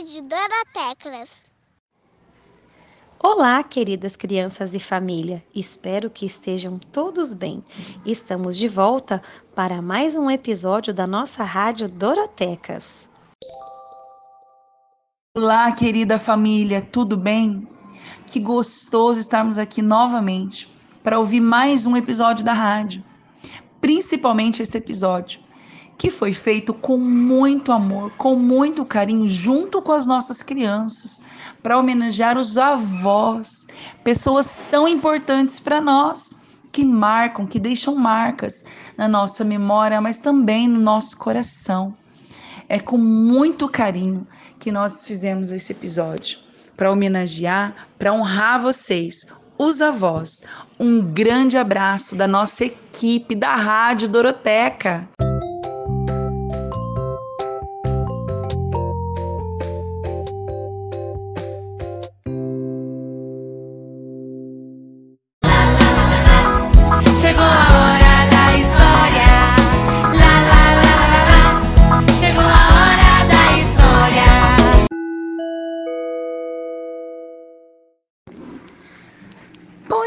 Rádio Doroteclas. Olá, queridas crianças e família. Espero que estejam todos bem. Estamos de volta para mais um episódio da nossa Rádio Dorotecas. Olá, querida família, tudo bem? Que gostoso estarmos aqui novamente para ouvir mais um episódio da rádio. Principalmente esse episódio que foi feito com muito amor, com muito carinho, junto com as nossas crianças, para homenagear os avós, pessoas tão importantes para nós, que marcam, que deixam marcas na nossa memória, mas também no nosso coração. É com muito carinho que nós fizemos esse episódio para homenagear, para honrar vocês, os avós. Um grande abraço da nossa equipe da Rádio Doroteca.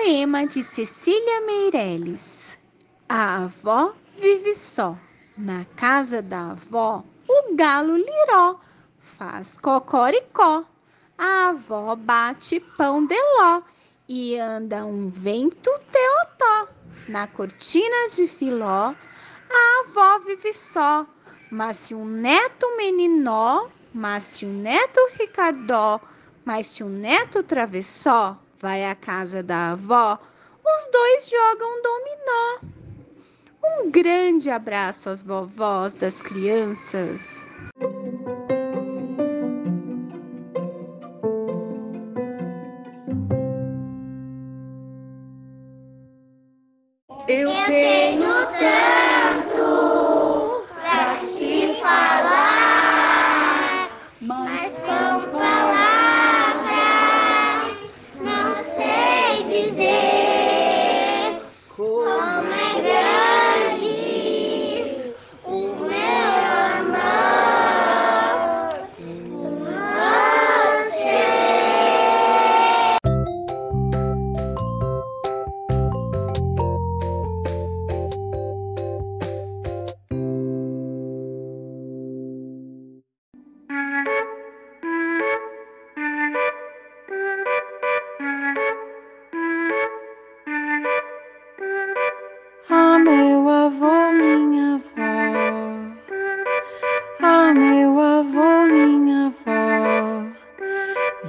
Poema de Cecília Meirelles. A avó vive só. Na casa da avó, o galo liró faz cocoricó. A avó bate pão de ló e anda um vento teotó. Na cortina de filó, a avó vive só. Mas se um neto meninó, mas se um neto ricardó, mas se um neto travessó, vai à casa da avó, os dois jogam dominó. Um grande abraço às vovós das crianças. Eu tenho tanto pra te falar, mas com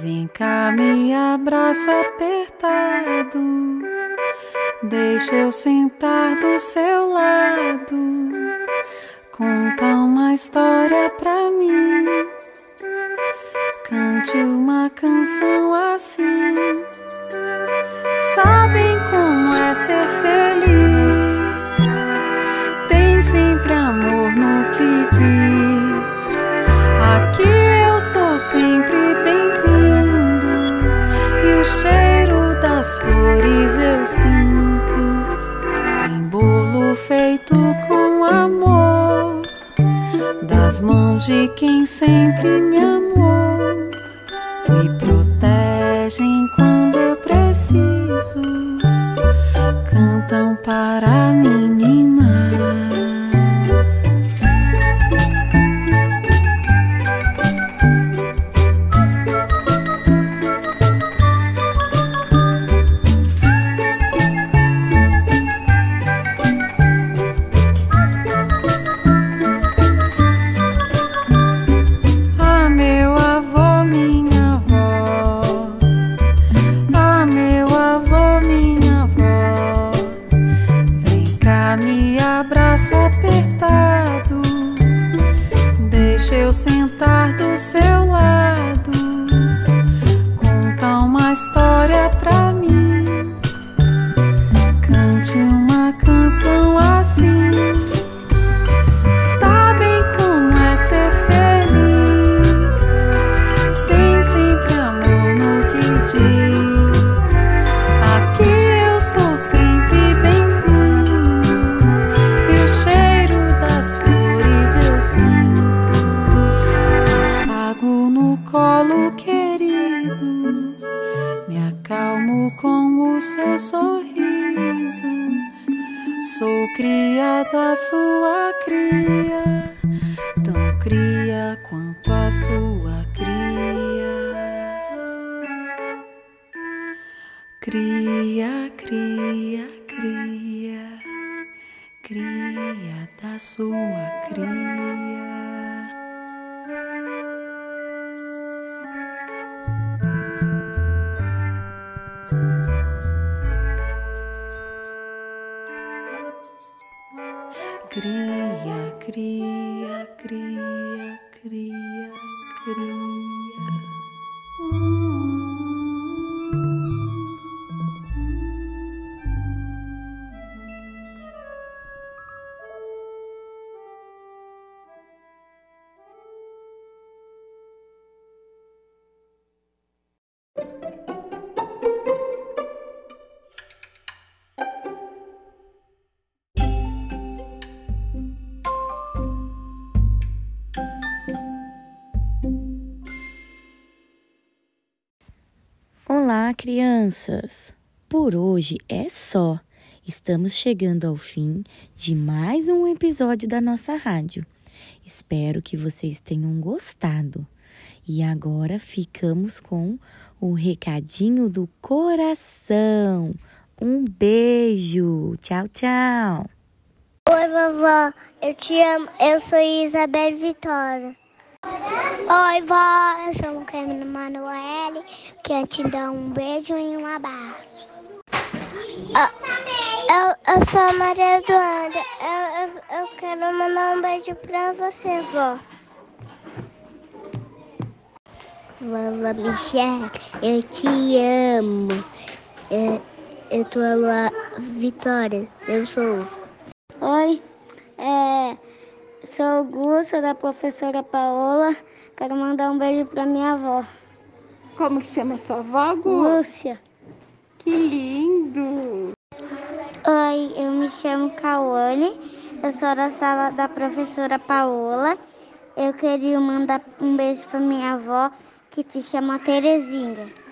Vem cá, me abraça apertado. Deixa eu sentar do seu lado. Conta uma história pra mim. Cante uma canção assim. Sabem como é ser feliz? Cheiro das flores eu sinto. Tem bolo feito com amor. Das mãos de quem sempre me amou. Do seu da sua cria, tão cria quanto a sua cria. Cria, cria, cria, cria da sua cria. Cria, cria, cria, cria. Crianças! Por hoje é só. Estamos chegando ao fim de mais um episódio da nossa rádio. Espero que vocês tenham gostado. E agora ficamos com o recadinho do coração. Um beijo! Tchau, tchau! Oi, vovó. Eu te amo. Eu sou Isabel Vitória. Oi, vó. Eu sou o Camila Manoel. Quero te dar um beijo e um abraço. Ah, Eu, eu sou a Maria Eduarda. Eu, eu, eu quero mandar um beijo pra você, vó. Vovó Michelle, eu te amo. Eu, eu tô lá, Vitória. Eu sou. Oi, é, sou Augusta, da professora Paola. Quero mandar um beijo pra minha avó, Como que chama sua avó, Gu? Lúcia. Que lindo! Oi, eu me chamo Cauane, eu sou da sala da professora Paola. Eu queria mandar um beijo pra minha avó, que te chama Terezinha.